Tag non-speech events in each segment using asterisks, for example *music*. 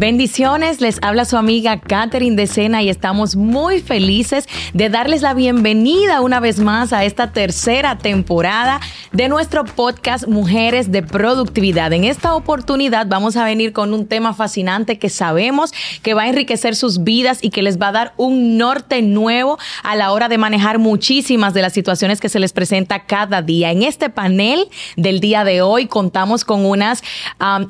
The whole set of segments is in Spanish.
Bendiciones, les habla su amiga Katherine de Sena y estamos muy felices de darles la bienvenida una vez más a esta tercera temporada de nuestro podcast Mujeres de Productividad. En esta oportunidad vamos a venir con un tema fascinante que sabemos que va a enriquecer sus vidas y que les va a dar un norte nuevo a la hora de manejar muchísimas de las situaciones que se les presenta cada día. En este panel del día de hoy contamos con unas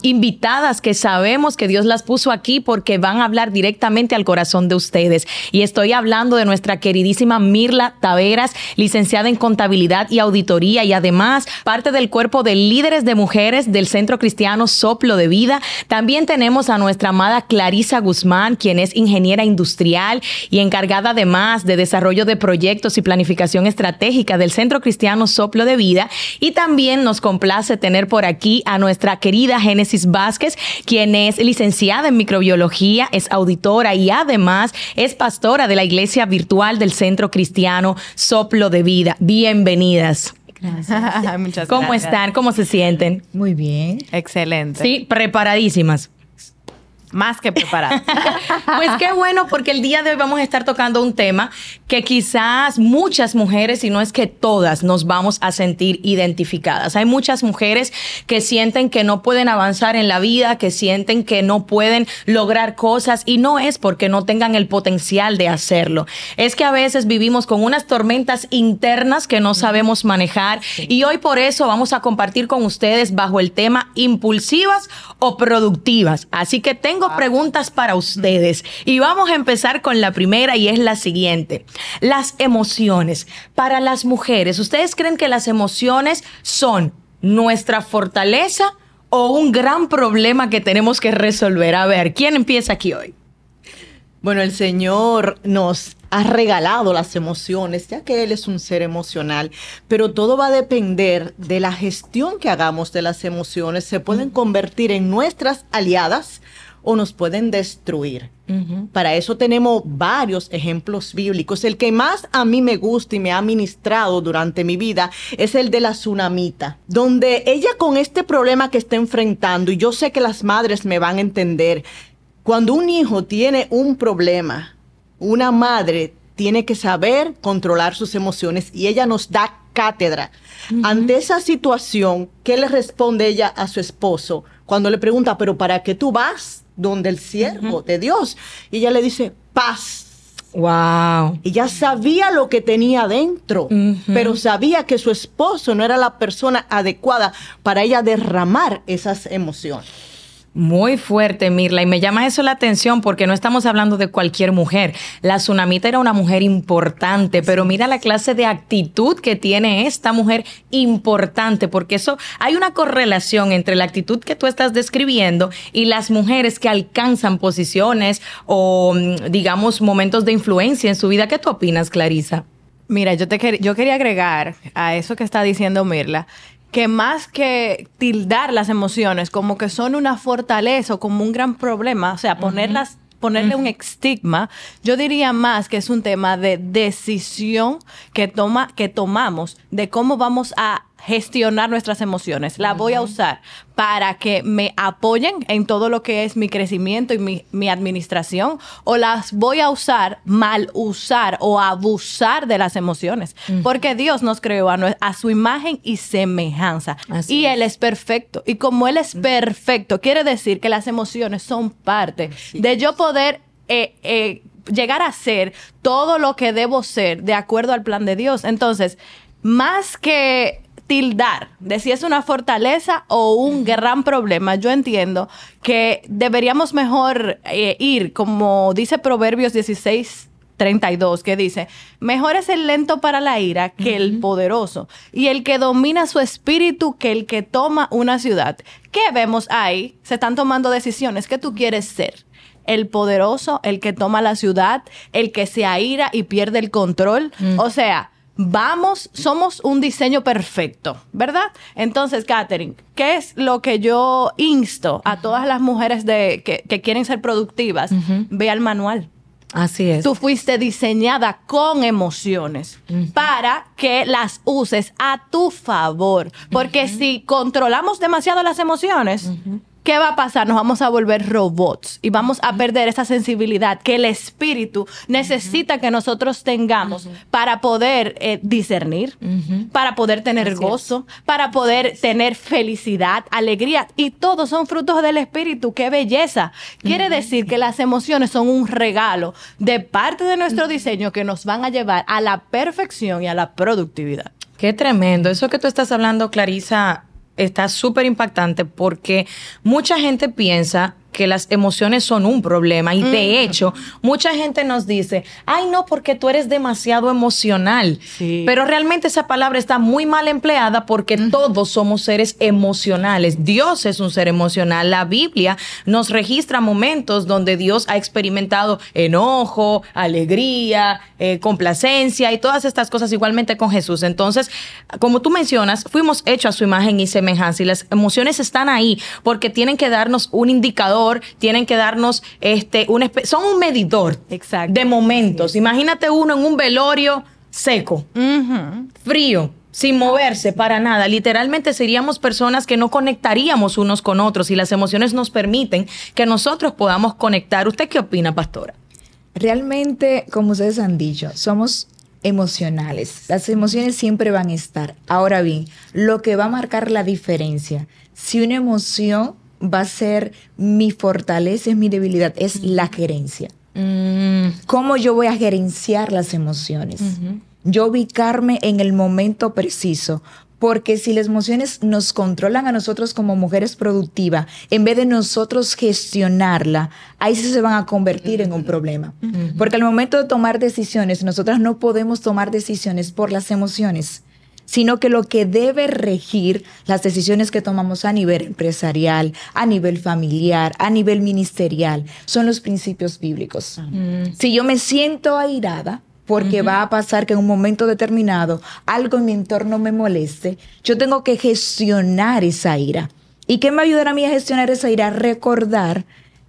invitadas que sabemos que Dios las puso aquí porque van a hablar directamente al corazón de ustedes. Y estoy hablando de nuestra queridísima Mirla Taveras, licenciada en contabilidad y auditoría y además parte del cuerpo de líderes de mujeres del Centro Cristiano Soplo de Vida. También tenemos a nuestra amada Clarisa Guzmán, quien es ingeniera industrial y encargada además de desarrollo de proyectos y planificación estratégica del Centro Cristiano Soplo de Vida. Y también nos complace tener por aquí a nuestra querida Génesis Vázquez, quien es licenciada en microbiología, es auditora y además es pastora de la iglesia virtual del Centro Cristiano Soplo de Vida. Bienvenidas. Gracias. *laughs* Muchas ¿Cómo están? ¿Cómo se sienten? Muy bien. Excelente. Sí, preparadísimas. Más que preparada. *laughs* pues qué bueno, porque el día de hoy vamos a estar tocando un tema que quizás muchas mujeres, y no es que todas, nos vamos a sentir identificadas. Hay muchas mujeres que sienten que no pueden avanzar en la vida, que sienten que no pueden lograr cosas, y no es porque no tengan el potencial de hacerlo. Es que a veces vivimos con unas tormentas internas que no sabemos manejar, y hoy por eso vamos a compartir con ustedes bajo el tema impulsivas o productivas. Así que tengo tengo preguntas para ustedes y vamos a empezar con la primera y es la siguiente. Las emociones. Para las mujeres, ¿ustedes creen que las emociones son nuestra fortaleza o un gran problema que tenemos que resolver? A ver, ¿quién empieza aquí hoy? Bueno, el Señor nos ha regalado las emociones, ya que Él es un ser emocional, pero todo va a depender de la gestión que hagamos de las emociones. Se pueden convertir en nuestras aliadas o nos pueden destruir. Para eso tenemos varios ejemplos bíblicos. El que más a mí me gusta y me ha ministrado durante mi vida es el de la tsunamita, donde ella con este problema que está enfrentando, y yo sé que las madres me van a entender, cuando un hijo tiene un problema, una madre tiene que saber controlar sus emociones y ella nos da cátedra. Ante esa situación, ¿qué le responde ella a su esposo cuando le pregunta, pero ¿para qué tú vas? Donde el siervo de Dios. Y ella le dice, paz. Wow. Ella sabía lo que tenía dentro, pero sabía que su esposo no era la persona adecuada para ella derramar esas emociones. Muy fuerte, Mirla, y me llama eso la atención porque no estamos hablando de cualquier mujer. La tsunamita era una mujer importante, pero mira la clase de actitud que tiene esta mujer importante, porque eso hay una correlación entre la actitud que tú estás describiendo y las mujeres que alcanzan posiciones o, mm, digamos, momentos de influencia en su vida. ¿Qué tú opinas, Clarisa? Mira, yo, te yo quería agregar a eso que está diciendo Mirla, que más que tildar las emociones como que son una fortaleza o como un gran problema, o sea, ponerlas ponerle un estigma, yo diría más que es un tema de decisión que toma que tomamos de cómo vamos a gestionar nuestras emociones. La voy a usar para que me apoyen en todo lo que es mi crecimiento y mi, administración o las voy a usar mal usar o abusar de las emociones. Porque Dios nos creó a, su imagen y semejanza. y Él es perfecto. Y como Él es perfecto, quiere decir que las emociones son parte de yo poder... Eh, eh, llegar a ser todo lo que debo ser de acuerdo al plan de Dios. Entonces, más que tildar de si es una fortaleza o un gran problema, yo entiendo que deberíamos mejor eh, ir, como dice Proverbios 16, 32, que dice, mejor es el lento para la ira que el poderoso, y el que domina su espíritu que el que toma una ciudad. ¿Qué vemos ahí? Se están tomando decisiones. ¿Qué tú quieres ser? el poderoso, el que toma la ciudad, el que se aira y pierde el control. O sea, vamos, somos un diseño perfecto, ¿verdad? Entonces, Katherine, ¿qué es lo que yo insto a todas las mujeres de, que, quieren ser productivas? Ve al manual. Así es. Tú fuiste diseñada con emociones para que las uses a tu favor. Porque si controlamos demasiado las emociones, ¿qué va a pasar? Nos vamos a volver robots y vamos a perder esa sensibilidad que el espíritu necesita que nosotros tengamos para poder eh, discernir, para poder tener gozo, para poder tener felicidad, alegría. Y todos son frutos del espíritu. ¡Qué belleza! Quiere decir que las emociones son un regalo de parte de nuestro diseño que nos van a llevar a la perfección y a la productividad. Qué tremendo. Eso que tú estás hablando, Clarisa, está súper impactante porque mucha gente piensa que las emociones son un problema. Y de hecho mucha gente nos dice, ay no, porque tú eres demasiado emocional, pero realmente esa palabra está muy mal empleada porque todos somos seres emocionales, Dios es un ser emocional, la Biblia nos registra momentos donde Dios ha experimentado enojo, alegría, eh, complacencia y todas estas cosas igualmente con Jesús. Entonces, como tú mencionas, fuimos hechos a su imagen y semejanza y las emociones están ahí porque tienen que darnos un indicador tienen que darnos este un son un medidor de momentos. Imagínate uno en un velorio seco, frío, sin moverse para nada. Literalmente seríamos personas que no conectaríamos unos con otros y las emociones nos permiten que nosotros podamos conectar. ¿Usted qué opina, pastora? Realmente, como ustedes han dicho, somos emocionales. Las emociones siempre van a estar. Ahora bien, lo que va a marcar la diferencia, si una emoción va a ser mi fortaleza, es mi debilidad, es la gerencia. Mm. ¿Cómo yo voy a gerenciar las emociones? Yo ubicarme en el momento preciso. Porque si las emociones nos controlan a nosotros como mujeres productivas, en vez de nosotros gestionarla, ahí sí se van a convertir en un problema. Porque al momento de tomar decisiones, nosotras no podemos tomar decisiones por las emociones sino que lo que debe regir las decisiones que tomamos a nivel empresarial, a nivel familiar, a nivel ministerial, son los principios bíblicos. Si yo me siento airada, porque va a pasar que en un momento determinado algo en mi entorno me moleste, yo tengo que gestionar esa ira. ¿Y qué me ayudará a mí a gestionar esa ira? Recordar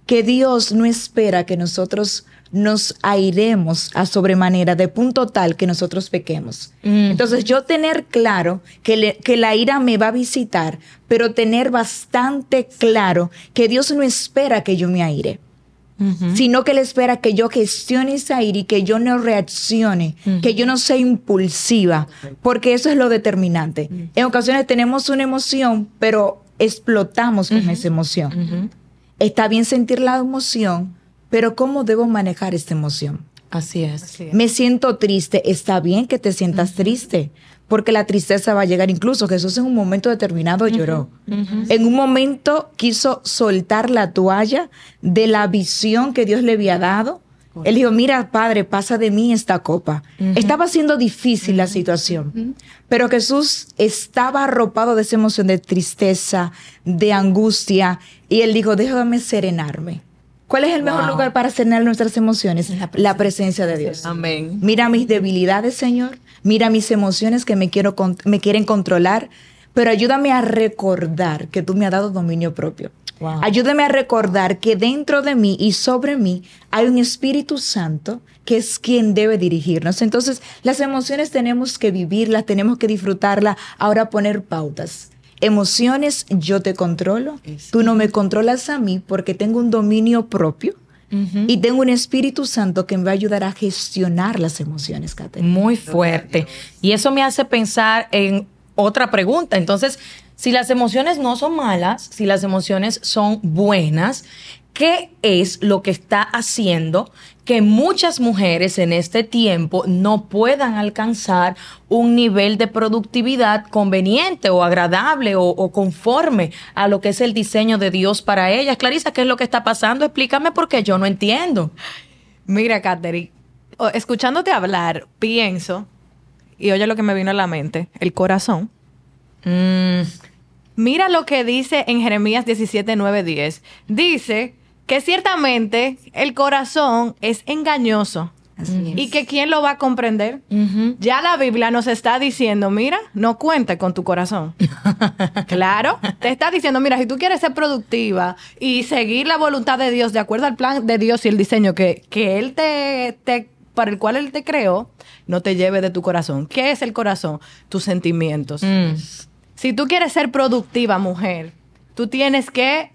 que Dios no espera que nosotros nos airemos a sobremanera de punto tal que nosotros pequemos. Mm. Entonces yo tener claro que, que la ira me va a visitar, pero tener bastante claro que Dios no espera que yo me aire. sino que Él espera que yo gestione esa ira y que yo no reaccione, que yo no sea impulsiva, porque eso es lo determinante. En ocasiones tenemos una emoción, pero explotamos con esa emoción. Está bien sentir la emoción, pero ¿cómo debo manejar esta emoción? Así es. Me siento triste. Está bien que te sientas triste, porque la tristeza va a llegar. Incluso Jesús en un momento determinado lloró. En un momento quiso soltar la toalla de la visión que Dios le había dado. Él dijo, mira, Padre, pasa de mí esta copa. Estaba siendo difícil la situación, pero Jesús estaba arropado de esa emoción de tristeza, de angustia, y él dijo, déjame serenarme. ¿Cuál es el mejor lugar para cenar nuestras emociones? La presencia, de Dios. Amén. Mira mis debilidades, Señor. Mira mis emociones que me, quiero, me quieren controlar. Pero ayúdame a recordar que tú me has dado dominio propio. Ayúdame a recordar que dentro de mí y sobre mí hay un Espíritu Santo que es quien debe dirigirnos. Entonces, las emociones tenemos que vivirlas, tenemos que disfrutarlas, ahora poner pautas emociones yo te controlo, tú no me controlas a mí porque tengo un dominio propio. Y tengo un Espíritu Santo que me va a ayudar a gestionar las emociones, Kate. Muy fuerte. Y eso me hace pensar en otra pregunta. Entonces, si las emociones no son malas, si las emociones son buenas, ¿qué es lo que está haciendo que muchas mujeres en este tiempo no puedan alcanzar un nivel de productividad conveniente o agradable o, conforme a lo que es el diseño de Dios para ellas. Clarisa, ¿qué es lo que está pasando? Explícame porque yo no entiendo. Mira, Katherine, escuchándote hablar, pienso, y oye lo que me vino a la mente, el corazón. Mm. Mira lo que dice en Jeremías 17, 9, 10. Dice que ciertamente el corazón es engañoso. y que quién lo va a comprender. Ya la Biblia nos está diciendo, mira, no cuente con tu corazón. *laughs* claro, te está diciendo, mira, si tú quieres ser productiva y seguir la voluntad de Dios de acuerdo al plan de Dios y el diseño que, que Él te, te, para el cual Él te creó, no te lleve de tu corazón. ¿Qué es el corazón? Tus sentimientos. Mm. Si tú quieres ser productiva, mujer, tú tienes que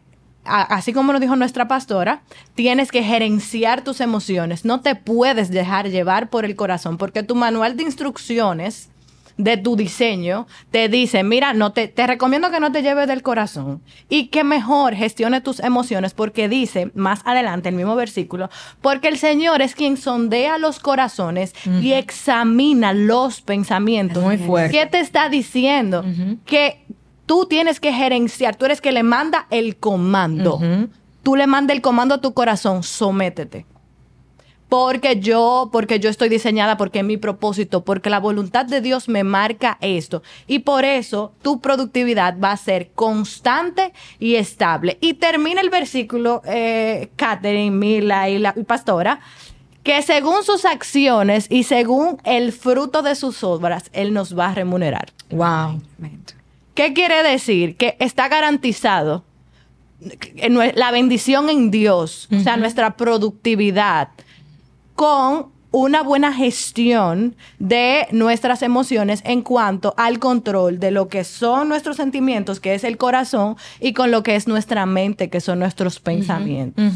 así como nos dijo nuestra pastora, tienes que gerenciar tus emociones. No te puedes dejar llevar por el corazón, porque tu manual de instrucciones de tu diseño te dice, mira, no te, te recomiendo que no te lleves del corazón y que mejor gestione tus emociones porque dice más adelante el mismo versículo, porque el Señor es quien sondea los corazones y examina los pensamientos. Muy fuerte. ¿Qué te está diciendo? Que tú tienes que gerenciar, tú eres que le manda el comando. Tú le mandas el comando a tu corazón, sométete porque yo, porque yo estoy diseñada, porque es mi propósito, porque la voluntad de Dios me marca esto. Y por eso tu productividad va a ser constante y estable. Y termina el versículo, eh, Catherine, Mila y la pastora, que según sus acciones y según el fruto de sus obras, Él nos va a remunerar. Wow. ¿Qué quiere decir? Que está garantizado la bendición en Dios, o sea, nuestra productividad con una buena gestión de nuestras emociones en cuanto al control de lo que son nuestros sentimientos, que es el corazón, y con lo que es nuestra mente, que son nuestros pensamientos.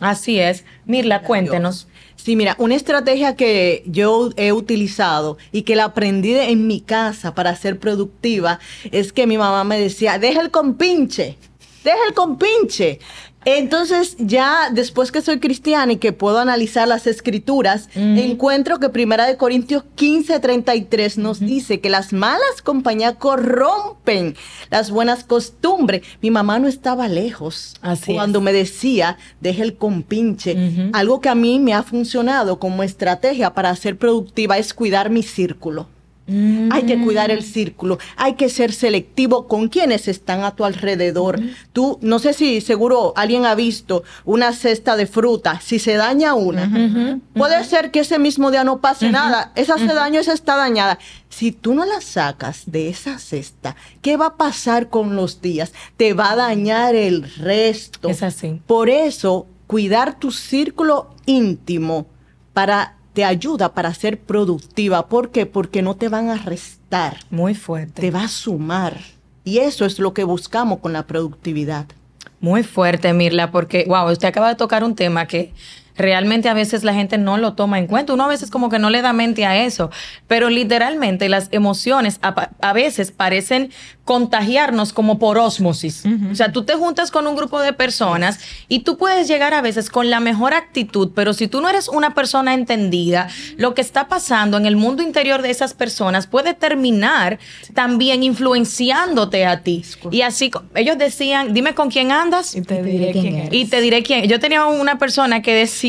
Así es. Mirla, cuéntenos. Sí, mira, una estrategia que yo he utilizado y que la aprendí en mi casa para ser productiva es que mi mamá me decía, deja el compinche, deja el compinche. Entonces, ya después que soy cristiana y que puedo analizar las escrituras, encuentro que Primera de Corintios 15, 33 nos dice que las malas compañías corrompen las buenas costumbres. Mi mamá no estaba lejos cuando me decía, deje el compinche. Algo que a mí me ha funcionado como estrategia para ser productiva es cuidar mi círculo. Hay que cuidar el círculo, hay que ser selectivo con quienes están a tu alrededor. Tú, no sé si seguro alguien ha visto una cesta de fruta, si se daña una, puede ser que ese mismo día no pase nada, esa se dañó, esa está dañada. Si tú no la sacas de esa cesta, ¿qué va a pasar con los días? Te va a dañar el resto. Es así. Por eso, cuidar tu círculo íntimo para te ayuda para ser productiva. ¿Por qué? Porque no te van a restar. Muy fuerte. Te va a sumar. Y eso es lo que buscamos con la productividad. Muy fuerte, Mirla, porque, wow, usted acaba de tocar un tema que realmente a veces la gente no lo toma en cuenta. Uno a veces como que no le da mente a eso, pero literalmente las emociones a, a veces parecen contagiarnos como por osmosis. O sea, tú te juntas con un grupo de personas y tú puedes llegar a veces con la mejor actitud, pero si tú no eres una persona entendida, lo que está pasando en el mundo interior de esas personas puede terminar también influenciándote a ti. Y así ellos decían, dime con quién andas y te diré quién eres. Y te diré quién. Yo tenía una persona que decía,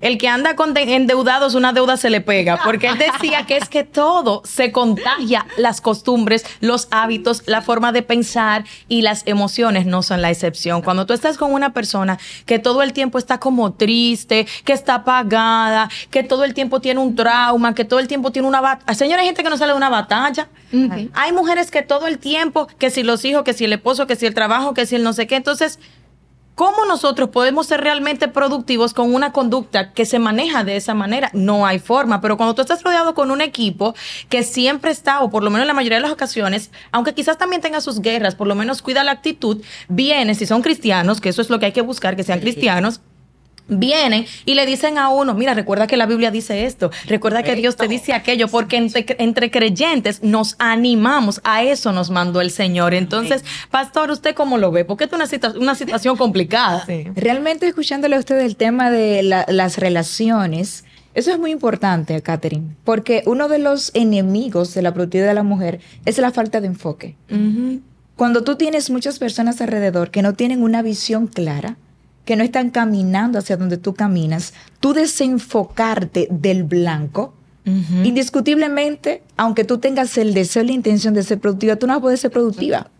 el que anda con endeudados, una deuda se le pega, porque él decía que es que todo se contagia, las costumbres, los hábitos, la forma de pensar y las emociones no son la excepción. Cuando tú estás con una persona que todo el tiempo está como triste, que está apagada, que todo el tiempo tiene un trauma, que todo el tiempo tiene una batalla. Señora, hay gente que no sale de una batalla. Hay mujeres que todo el tiempo, que si los hijos, que si el esposo, que si el trabajo, que si el no sé qué. Entonces, ¿Cómo nosotros podemos ser realmente productivos con una conducta que se maneja de esa manera? No hay forma, pero cuando tú estás rodeado con un equipo que siempre está, o por lo menos en la mayoría de las ocasiones, aunque quizás también tenga sus guerras, por lo menos cuida la actitud, viene, si son cristianos, que eso es lo que hay que buscar, que sean cristianos, vienen y le dicen a uno, mira, recuerda que la Biblia dice esto, recuerda que Dios te dice aquello, porque entre, creyentes nos animamos, a eso nos mandó el Señor. Entonces, pastor, ¿usted cómo lo ve? Porque es una, una situación complicada. Realmente escuchándole a usted el tema de las relaciones, eso es muy importante, Catherine, porque uno de los enemigos de la productividad de la mujer es la falta de enfoque. Cuando tú tienes muchas personas alrededor que no tienen una visión clara, que no están caminando hacia donde tú caminas, tú desenfocarte del blanco, indiscutiblemente, aunque tú tengas el deseo y la intención de ser productiva, tú no vas a poder ser productiva.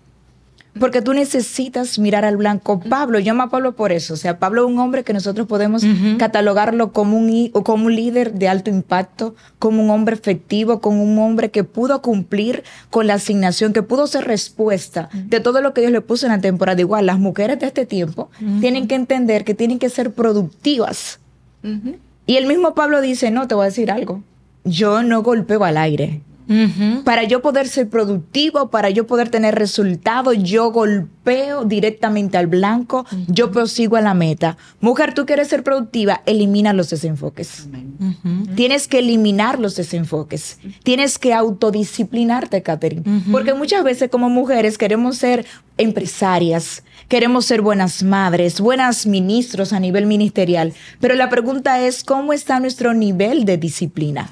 Porque tú necesitas mirar al blanco. Pablo, yo llamo a Pablo por eso. O sea, Pablo es un hombre que nosotros podemos catalogarlo como un, como un líder de alto impacto, como un hombre efectivo, como un hombre que pudo cumplir con la asignación, que pudo ser respuesta de todo lo que Dios le puso en la temporada. Igual, las mujeres de este tiempo tienen que entender que tienen que ser productivas. Y el mismo Pablo dice, no, te voy a decir algo. Yo no golpeo al aire. Para yo poder ser productivo, para yo poder tener resultados, yo golpeo golpeo directamente al blanco, yo prosigo a la meta. Mujer, tú quieres ser productiva, elimina los desenfoques. Tienes que eliminar los desenfoques. Tienes que autodisciplinarte, Catherine. Porque muchas veces como mujeres queremos ser empresarias, queremos ser buenas madres, buenas ministros a nivel ministerial. Pero la pregunta es, ¿cómo está nuestro nivel de disciplina?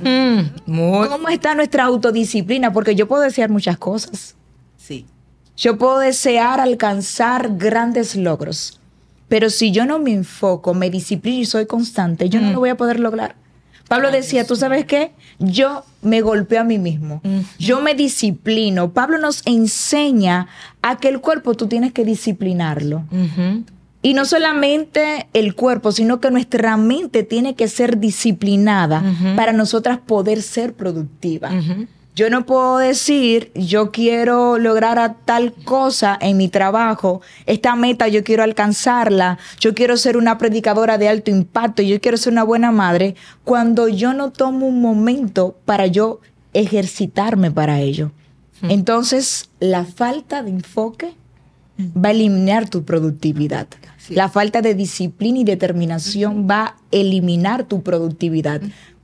Muy- ¿Cómo está nuestra autodisciplina? Porque yo puedo desear muchas cosas. Sí. Yo puedo desear alcanzar grandes logros, pero si yo no me enfoco, me disciplino y soy constante, yo no lo voy a poder lograr. Pablo decía, ¿tú sabes qué? Yo me golpeo a mí mismo. Yo me disciplino. Pablo nos enseña a que el cuerpo tú tienes que disciplinarlo. Y no solamente el cuerpo, sino que nuestra mente tiene que ser disciplinada para nosotras poder ser productivas. Ujú. Yo no puedo decir, yo quiero lograr a tal cosa en mi trabajo, esta meta yo quiero alcanzarla, yo quiero ser una predicadora de alto impacto, yo quiero ser una buena madre, cuando yo no tomo un momento para yo ejercitarme para ello. Entonces, la falta de enfoque va a eliminar tu productividad. La falta de disciplina y determinación va a eliminar tu productividad.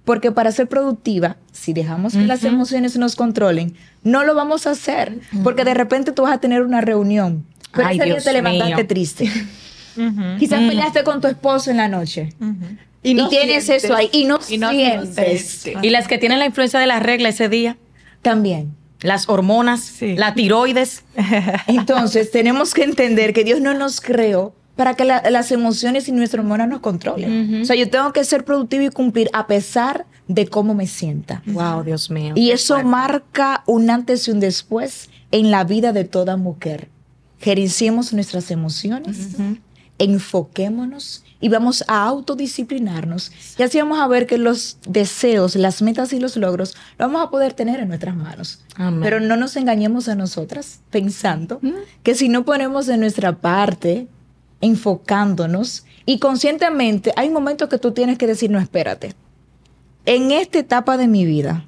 Porque para ser productiva, si dejamos que las emociones nos controlen, no lo vamos a hacer. Porque de repente tú vas a tener una reunión. Pero Ay, ese día Dios te levantaste mío. triste. Quizás peleaste con tu esposo en la noche. Y, no tienes sientes. eso ahí. Y no, Y no sientes. sientes. Y las que tienen la influencia de la regla ese día, También. las hormonas, Sí. la tiroides. Entonces, tenemos que entender que Dios no nos creó para que la- las emociones y nuestras hormonas nos controlen. O sea, yo tengo que ser productivo y cumplir a pesar de cómo me sienta. Wow, Dios mío. Y eso fuerte. marca un antes y un después en la vida de toda mujer. Gerenciemos nuestras emociones, enfoquémonos y vamos a autodisciplinarnos. Y así vamos a ver que los deseos, las metas y los logros lo vamos a poder tener en nuestras manos. Amén. Pero no nos engañemos a nosotras pensando que si no ponemos de nuestra parte, enfocándonos y conscientemente, hay momentos que tú tienes que decir, no, espérate. En esta etapa de mi vida,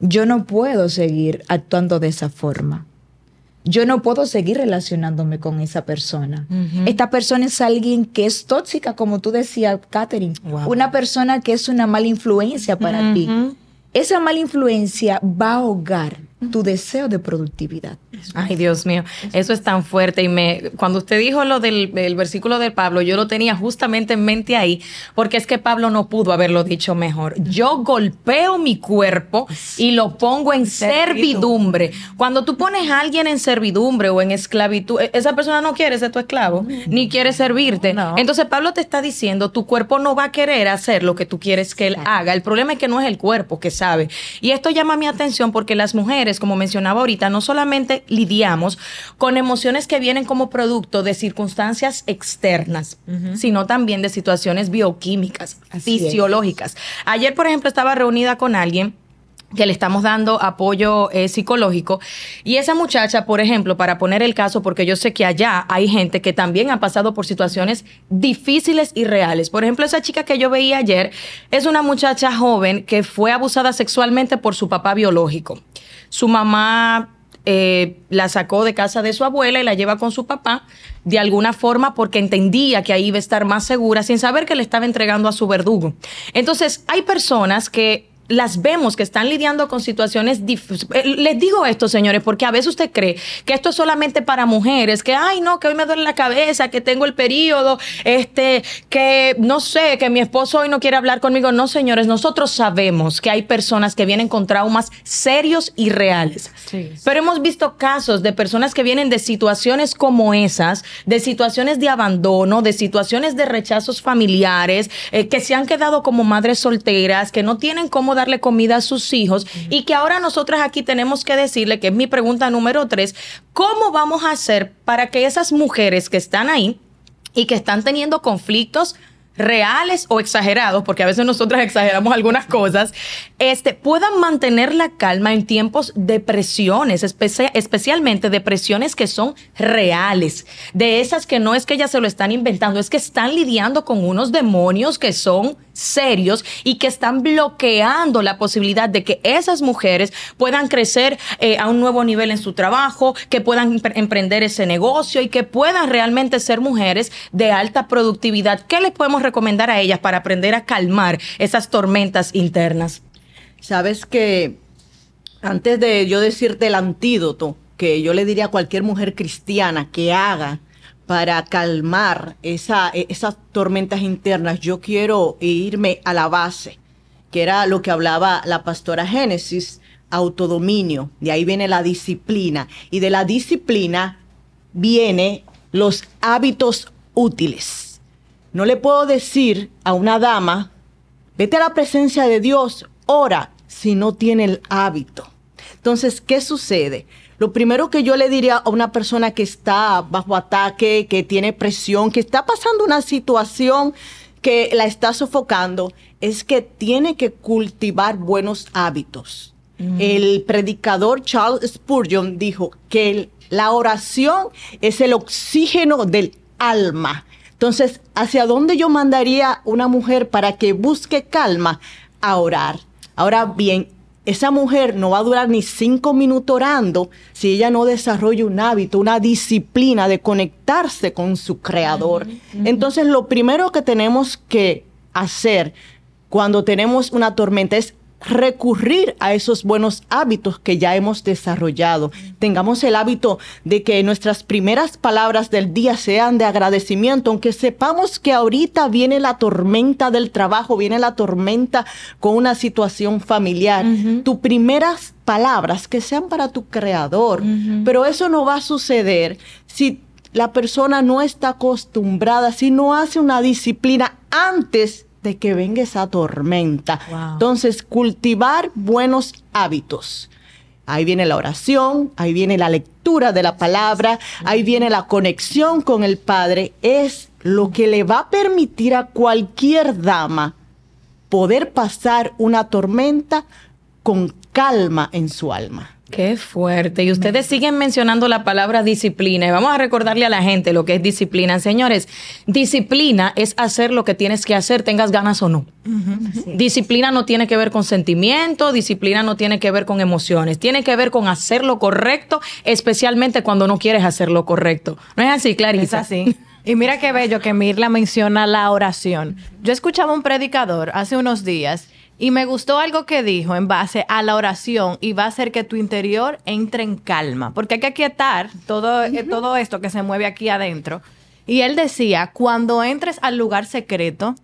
yo no puedo seguir actuando de esa forma. Yo no puedo seguir relacionándome con esa persona. Esta persona es alguien que es tóxica, como tú decías, Catherine. Wow. Una persona que es una mala influencia para ti. Esa mala influencia va a ahogar tu deseo de productividad. Ay, Dios mío, eso es tan fuerte. Y me, cuando usted dijo lo del el versículo de Pablo, yo lo tenía justamente en mente ahí, porque es que Pablo no pudo haberlo dicho mejor. Yo golpeo mi cuerpo y lo pongo en servidumbre. Cuando tú pones a alguien en servidumbre o en esclavitud, e- esa persona no quiere ser tu esclavo, ni quiere servirte. Entonces Pablo te está diciendo, tu cuerpo no va a querer hacer lo que tú quieres que él haga. El problema es que no es el cuerpo que sabe. Y esto llama mi atención porque las mujeres, como mencionaba ahorita, no solamente lidiamos con emociones que vienen como producto de circunstancias externas, sino también de situaciones bioquímicas, Así es. fisiológicas. Ayer, por ejemplo, estaba reunida con alguien que le estamos dando apoyo eh, psicológico. Y esa muchacha, por ejemplo, para poner el caso, porque yo sé que allá hay gente que también ha pasado por situaciones difíciles y reales. Por ejemplo, esa chica que yo veía ayer es una muchacha joven que fue abusada sexualmente por su papá biológico. Su mamá eh, la sacó de casa de su abuela y la lleva con su papá de alguna forma porque entendía que ahí iba a estar más segura sin saber que le estaba entregando a su verdugo. Entonces, hay personas que las vemos que están lidiando con situaciones difíciles. Les digo esto, señores, porque a veces usted cree que esto es solamente para mujeres, que, ay, no, que hoy me duele la cabeza, que tengo el periodo, este, que no sé, que mi esposo hoy no quiere hablar conmigo. No, señores, nosotros sabemos que hay personas que vienen con traumas serios y reales. Sí. Pero hemos visto casos de personas que vienen de situaciones como esas, de situaciones de abandono, de situaciones de rechazos familiares, eh, que se han quedado como madres solteras, que no tienen cómo darle comida a sus hijos. Y que ahora nosotras aquí tenemos que decirle, que es mi pregunta número tres, ¿cómo vamos a hacer para que esas mujeres que están ahí y que están teniendo conflictos reales o exagerados, porque a veces nosotras exageramos algunas cosas, este, puedan mantener la calma en tiempos de presiones, espe- especialmente depresiones que son reales, de esas que no es que ellas se lo están inventando, es que están lidiando con unos demonios que son serios y que están bloqueando la posibilidad de que esas mujeres puedan crecer eh, a un nuevo nivel en su trabajo, que puedan empre- emprender ese negocio y que puedan realmente ser mujeres de alta productividad. ¿Qué les podemos recomendar a ellas para aprender a calmar esas tormentas internas? Sabes que antes de yo decirte el antídoto que yo le diría a cualquier mujer cristiana que haga para calmar e- esas tormentas internas, yo quiero irme a la base, que era lo que hablaba la pastora Génesis, autodominio, de ahí viene la disciplina, y de la disciplina viene los hábitos útiles. No le puedo decir a una dama, vete a la presencia de Dios, ora, si no tiene el hábito. Entonces, ¿qué sucede? Lo primero que yo le diría a una persona que está bajo ataque, que tiene presión, que está pasando una situación que la está sofocando, es que tiene que cultivar buenos hábitos. El predicador Charles Spurgeon dijo que el- la oración es el oxígeno del alma. Entonces, ¿hacia dónde yo mandaría una mujer para que busque calma? A orar. Ahora bien, esa mujer no va a durar ni cinco minutos orando si ella no desarrolla un hábito, una disciplina de conectarse con su creador. Entonces, lo primero que tenemos que hacer cuando tenemos una tormenta es recurrir a esos buenos hábitos que ya hemos desarrollado. Tengamos el hábito de que nuestras primeras palabras del día sean de agradecimiento, aunque sepamos que ahorita viene la tormenta del trabajo, viene la tormenta con una situación familiar. Tus primeras palabras que sean para tu creador, pero eso no va a suceder si la persona no está acostumbrada, si no hace una disciplina antes de que venga esa tormenta. Wow. Entonces, cultivar buenos hábitos. Ahí viene la oración, ahí viene la lectura de la palabra, ahí viene la conexión con el Padre. Es lo que le va a permitir a cualquier dama poder pasar una tormenta con calma en su alma. Qué fuerte. Y ustedes siguen mencionando la palabra disciplina. Y vamos a recordarle a la gente lo que es disciplina. Señores, disciplina es hacer lo que tienes que hacer, tengas ganas o no. Disciplina no tiene que ver con sentimiento, disciplina no tiene que ver con emociones, tiene que ver con hacer lo correcto, especialmente cuando no quieres hacer lo correcto. ¿No es así, Clarisa? Es así. Y mira qué bello que Mirla menciona la oración. Yo escuchaba un predicador hace unos días y me gustó algo que dijo en base a la oración y va a hacer que tu interior entre en calma, porque hay que aquietar todo, eh, todo esto que se mueve aquí adentro. Y él decía, cuando entres al lugar secreto,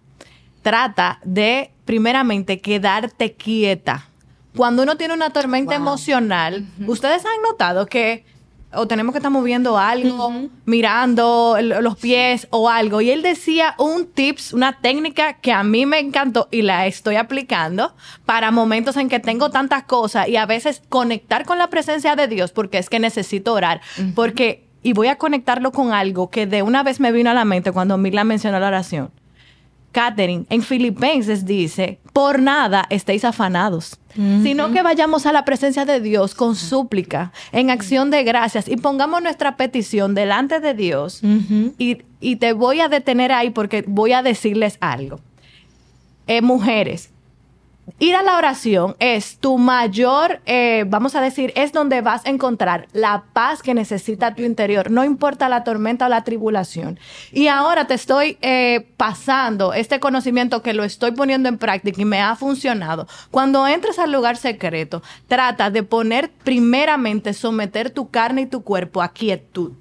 trata de primeramente quedarte quieta. Cuando uno tiene una tormenta emocional, ustedes han notado que o tenemos que estar moviendo algo, mirando el- los pies o algo. Y él decía un tips, una técnica que a mí me encantó y la estoy aplicando para momentos en que tengo tantas cosas y a veces conectar con la presencia de Dios porque es que necesito orar. Porque, y voy a conectarlo con algo que de una vez me vino a la mente cuando Mila mencionó la oración. Catherine, en Filipenses dice, por nada estéis afanados, sino que vayamos a la presencia de Dios con súplica, en acción de gracias y pongamos nuestra petición delante de Dios. y, y te voy a detener ahí porque voy a decirles algo. Eh, mujeres, Ir a la oración es tu mayor, eh, vamos a decir, es donde vas a encontrar la paz que necesita tu interior, no importa la tormenta o la tribulación. Y ahora te estoy eh, pasando este conocimiento que lo estoy poniendo en práctica y me ha funcionado. Cuando entres al lugar secreto, trata de poner primeramente, someter tu carne y tu cuerpo a quietud.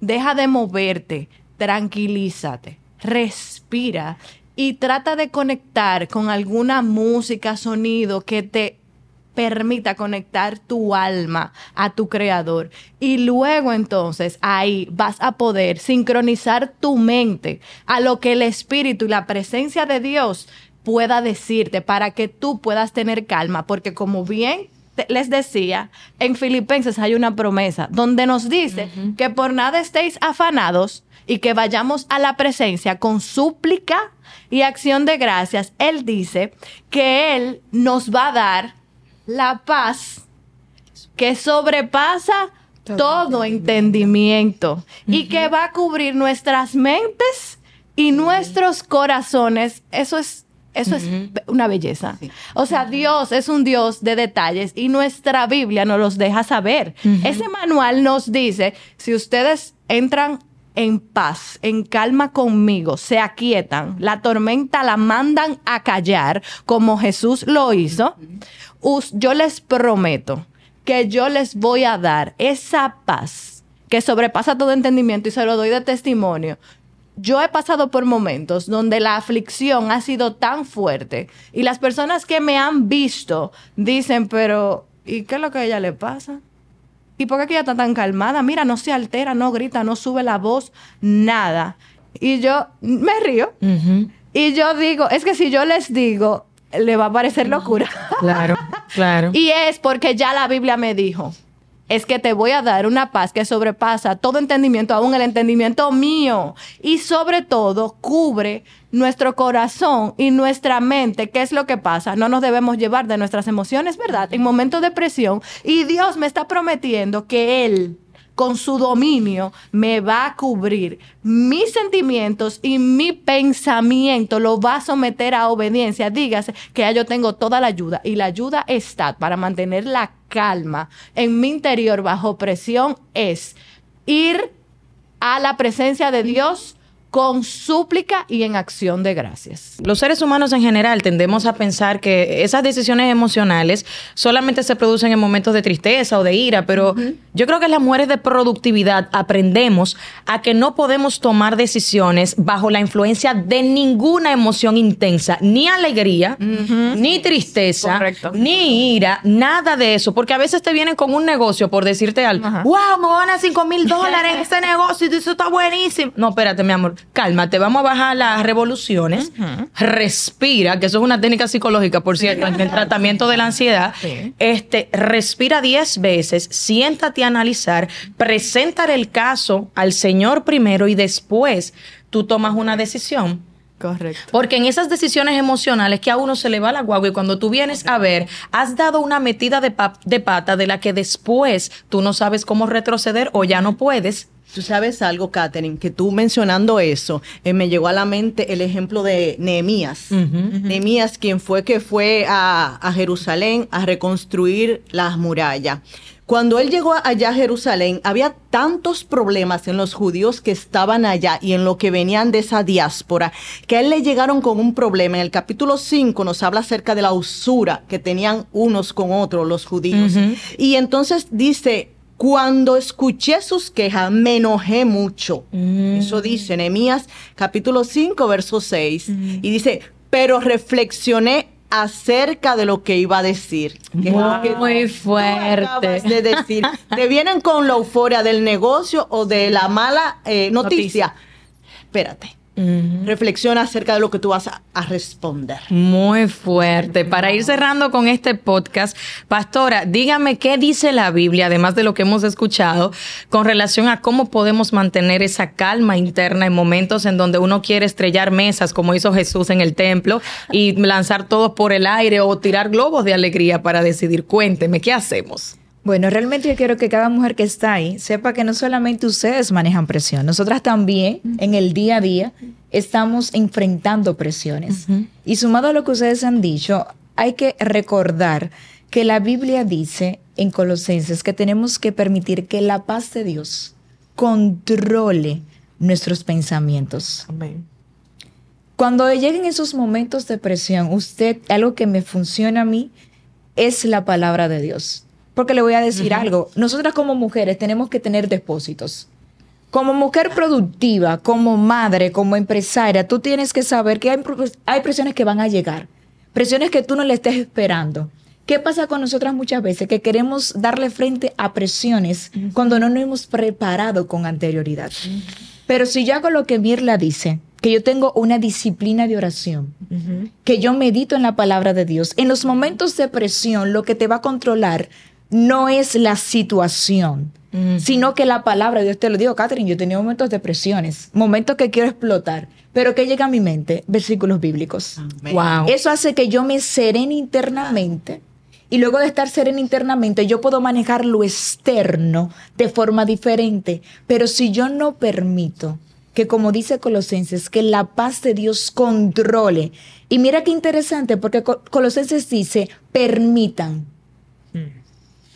Deja de moverte, tranquilízate, respira y trata de conectar con alguna música, sonido que te permita conectar tu alma a tu creador. Y luego entonces ahí vas a poder sincronizar tu mente a lo que el espíritu y la presencia de Dios pueda decirte para que tú puedas tener calma, porque como bien les decía, en Filipenses hay una promesa donde nos dice que por nada estéis afanados y que vayamos a la presencia con súplica y acción de gracias. Él dice que Él nos va a dar la paz que sobrepasa todo, entendimiento y que va a cubrir nuestras mentes y nuestros corazones. Eso es eso es una belleza. O sea, Dios es un Dios de detalles y nuestra Biblia nos los deja saber. Ese manual nos dice, si ustedes entran en paz, en calma conmigo, se aquietan, la tormenta la mandan a callar, como Jesús lo hizo, us- yo les prometo que yo les voy a dar esa paz que sobrepasa todo entendimiento y se lo doy de testimonio. Yo he pasado por momentos donde la aflicción ha sido tan fuerte y las personas que me han visto dicen, pero ¿y qué es lo que a ella le pasa? ¿Y por qué que ella está tan calmada? Mira, no se altera, no grita, no sube la voz, nada. Y yo me río y yo digo, es que si yo les digo, le va a parecer locura. Claro, claro. *laughs* Y es porque ya la Biblia me dijo, es que te voy a dar una paz que sobrepasa todo entendimiento, aún el entendimiento mío. Y sobre todo, cubre nuestro corazón y nuestra mente. ¿Qué es lo que pasa? No nos debemos llevar de nuestras emociones, ¿verdad? En momentos de presión. Y Dios me está prometiendo que Él con su dominio me va a cubrir mis sentimientos y mi pensamiento lo va a someter a obediencia. Dígase que ya yo tengo toda la ayuda y la ayuda está para mantener la calma en mi interior bajo presión es ir a la presencia de Dios con súplica y en acción de gracias. Los seres humanos en general tendemos a pensar que esas decisiones emocionales solamente se producen en momentos de tristeza o de ira, pero yo creo que las mujeres de productividad aprendemos a que no podemos tomar decisiones bajo la influencia de ninguna emoción intensa, ni alegría, ni tristeza, Correcto. ni ira, nada de eso, porque a veces te vienen con un negocio por decirte algo, wow, me van a ganar 5 mil dólares en *laughs* este negocio y eso está buenísimo. No, espérate, mi amor, cálmate, vamos a bajar las revoluciones, respira, que eso es una técnica psicológica, por cierto, en el tratamiento de la ansiedad. Sí. Este, respira 10 veces, siéntate a analizar, presentar el caso al Señor primero y después tú tomas una decisión. Correcto. Porque en esas decisiones emocionales que a uno se le va la guagua y cuando tú vienes a ver, has dado una metida de, pa- de pata de la que después tú no sabes cómo retroceder o ya no puedes. Tú sabes algo, Katherine, que tú mencionando eso, eh, me llegó a la mente el ejemplo de Nehemías. Nehemías, quien fue que fue a, a Jerusalén a reconstruir las murallas. Cuando él llegó allá a Jerusalén, había tantos problemas en los judíos que estaban allá y en lo que venían de esa diáspora, que a él le llegaron con un problema. En el capítulo 5 nos habla acerca de la usura que tenían unos con otros los judíos. Y entonces dice, cuando escuché sus quejas, me enojé mucho. Eso dice Nehemías capítulo 5, verso 6. Y dice, pero reflexioné acerca de lo que iba a decir. Que es lo que Muy fuerte. de decir. Te vienen con la euforia del negocio o de la mala eh, noticia. Espérate. Reflexiona acerca de lo que tú vas a, a responder. Muy fuerte. Para ir cerrando con este podcast, Pastora, dígame qué dice la Biblia, además de lo que hemos escuchado, con relación a cómo podemos mantener esa calma interna en momentos en donde uno quiere estrellar mesas, como hizo Jesús en el templo, y lanzar todos por el aire o tirar globos de alegría para decidir. Cuénteme, ¿qué hacemos? Bueno, realmente yo quiero que cada mujer que está ahí sepa que no solamente ustedes manejan presión, nosotras también en el día a día estamos enfrentando presiones. Y sumado a lo que ustedes han dicho, hay que recordar que la Biblia dice en Colosenses que tenemos que permitir que la paz de Dios controle nuestros pensamientos. Amén. Cuando lleguen esos momentos de presión, usted, algo que me funciona a mí es la palabra de Dios. Porque le voy a decir algo, nosotras como mujeres tenemos que tener depósitos. Como mujer productiva, como madre, como empresaria, tú tienes que saber que hay, presiones que van a llegar, presiones que tú no le estés esperando. ¿Qué pasa con nosotras muchas veces? Que queremos darle frente a presiones cuando no nos hemos preparado con anterioridad. Pero si yo hago lo que Mirla dice, que yo tengo una disciplina de oración, que yo medito en la palabra de Dios. En los momentos de presión, lo que te va a controlar no es la situación, sino que la palabra de Dios. Te lo digo, Catherine, yo he tenido momentos de presiones, momentos que quiero explotar, pero que llega a mi mente versículos bíblicos. Wow. Eso hace que yo me serene internamente. Y luego de estar serena internamente, yo puedo manejar lo externo de forma diferente. Pero si yo no permito que, como dice Colosenses, que la paz de Dios controle. Y mira qué interesante, porque Co- Colosenses dice, permitan.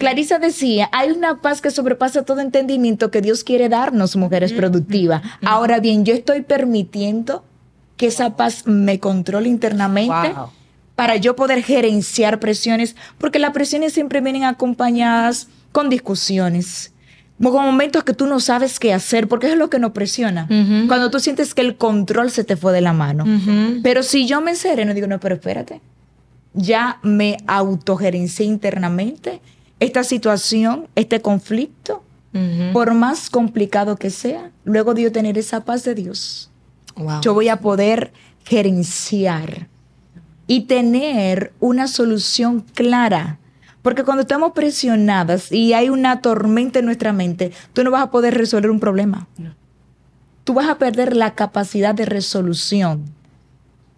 Clarisa decía, hay una paz que sobrepasa todo entendimiento que Dios quiere darnos, mujeres productivas. Ahora bien, yo estoy permitiendo que esa paz me controle internamente Wow. para yo poder gerenciar presiones, porque las presiones siempre vienen acompañadas con discusiones, con momentos que tú no sabes qué hacer, porque es lo que nos presiona. Cuando tú sientes que el control se te fue de la mano. Pero si yo me sereno, digo, no, pero espérate, ya me autogerencié internamente esta situación, este conflicto, por más complicado que sea, luego de yo tener esa paz de Dios, Wow. yo voy a poder gerenciar y tener una solución clara. Porque cuando estamos presionadas y hay una tormenta en nuestra mente, tú no vas a poder resolver un problema. Tú vas a perder la capacidad de resolución.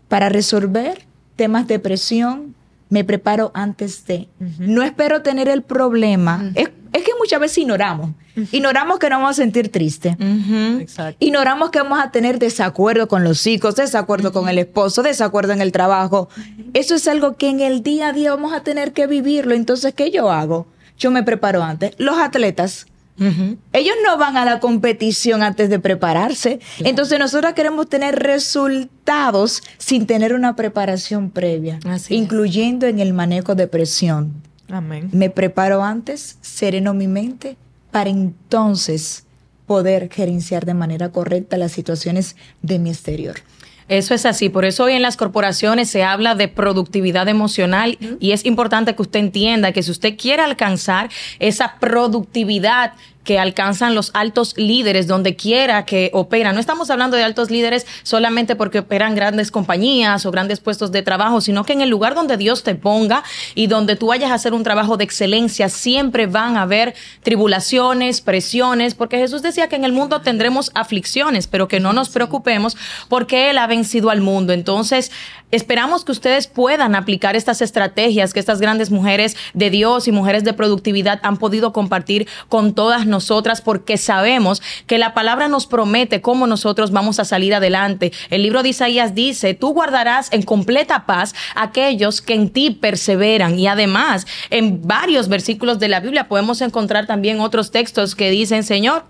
Para resolver temas de presión, me preparo antes de. No espero tener el problema. es, es que muchas veces ignoramos. Ignoramos que no vamos a sentir triste. Ujú. Exacto. Ignoramos que vamos a tener desacuerdo con los hijos, desacuerdo con el esposo, desacuerdo en el trabajo. Eso es algo que en el día a día vamos a tener que vivirlo. Entonces, ¿qué yo hago? Yo me preparo antes. Los atletas, Ujú. ellos no van a la competición antes de prepararse. Entonces, nosotros queremos tener resultados sin tener una preparación previa, Así es. incluyendo en el manejo de presión. Amén. Me preparo antes, sereno mi mente, para entonces poder gerenciar de manera correcta las situaciones de mi exterior. Eso es así, por eso hoy en las corporaciones se habla de productividad emocional y es importante que usted entienda que si usted quiere alcanzar esa productividad que alcanzan los altos líderes donde quiera que operan. No estamos hablando de altos líderes solamente porque operan grandes compañías o grandes puestos de trabajo, sino que en el lugar donde Dios te ponga y donde tú vayas a hacer un trabajo de excelencia, siempre van a haber tribulaciones, presiones, porque Jesús decía que en el mundo tendremos aflicciones, pero que no nos preocupemos porque Él ha vencido al mundo. Entonces, esperamos que ustedes puedan aplicar estas estrategias que estas grandes mujeres de Dios y mujeres de productividad han podido compartir con todas nosotras porque sabemos que la palabra nos promete cómo nosotros vamos a salir adelante. El libro de Isaías dice, tú guardarás en completa paz aquellos que en ti perseveran. Y además, en varios versículos de la Biblia podemos encontrar también otros textos que dicen, Señor,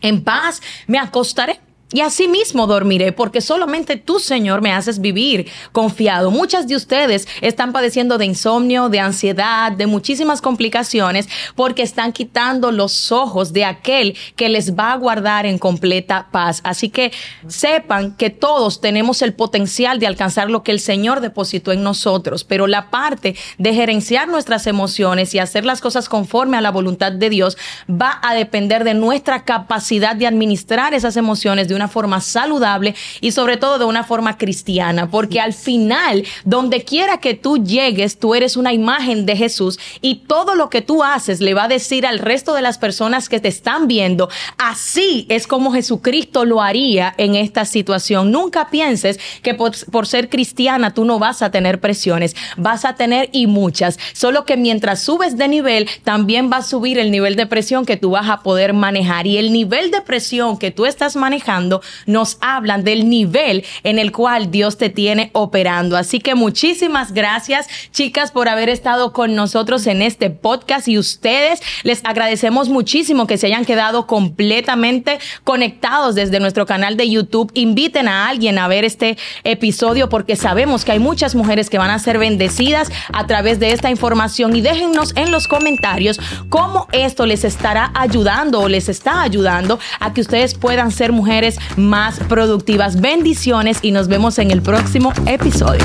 en paz me acostaré. Y así mismo dormiré, porque solamente tú, Señor, me haces vivir confiado. Muchas de ustedes están padeciendo de insomnio, de ansiedad, de muchísimas complicaciones, porque están quitando los ojos de aquel que les va a guardar en completa paz. Así que sepan que todos tenemos el potencial de alcanzar lo que el Señor depositó en nosotros, pero la parte de gerenciar nuestras emociones y hacer las cosas conforme a la voluntad de Dios va a depender de nuestra capacidad de administrar esas emociones de una forma saludable y sobre todo de una forma cristiana, porque al final, donde quiera que tú llegues, tú eres una imagen de Jesús y todo lo que tú haces le va a decir al resto de las personas que te están viendo, así es como Jesucristo lo haría en esta situación. Nunca pienses que por, por ser cristiana tú no vas a tener presiones, vas a tener y muchas, solo que mientras subes de nivel, también va a subir el nivel de presión que tú vas a poder manejar y el nivel de presión que tú estás manejando nos hablan del nivel en el cual Dios te tiene operando. Así que muchísimas gracias, chicas, por haber estado con nosotros en este podcast y ustedes les agradecemos muchísimo que se hayan quedado completamente conectados desde nuestro canal de YouTube. Inviten a alguien a ver este episodio porque sabemos que hay muchas mujeres que van a ser bendecidas a través de esta información y déjennos en los comentarios cómo esto les estará ayudando o les está ayudando a que ustedes puedan ser mujeres más productivas. Bendiciones y nos vemos en el próximo episodio.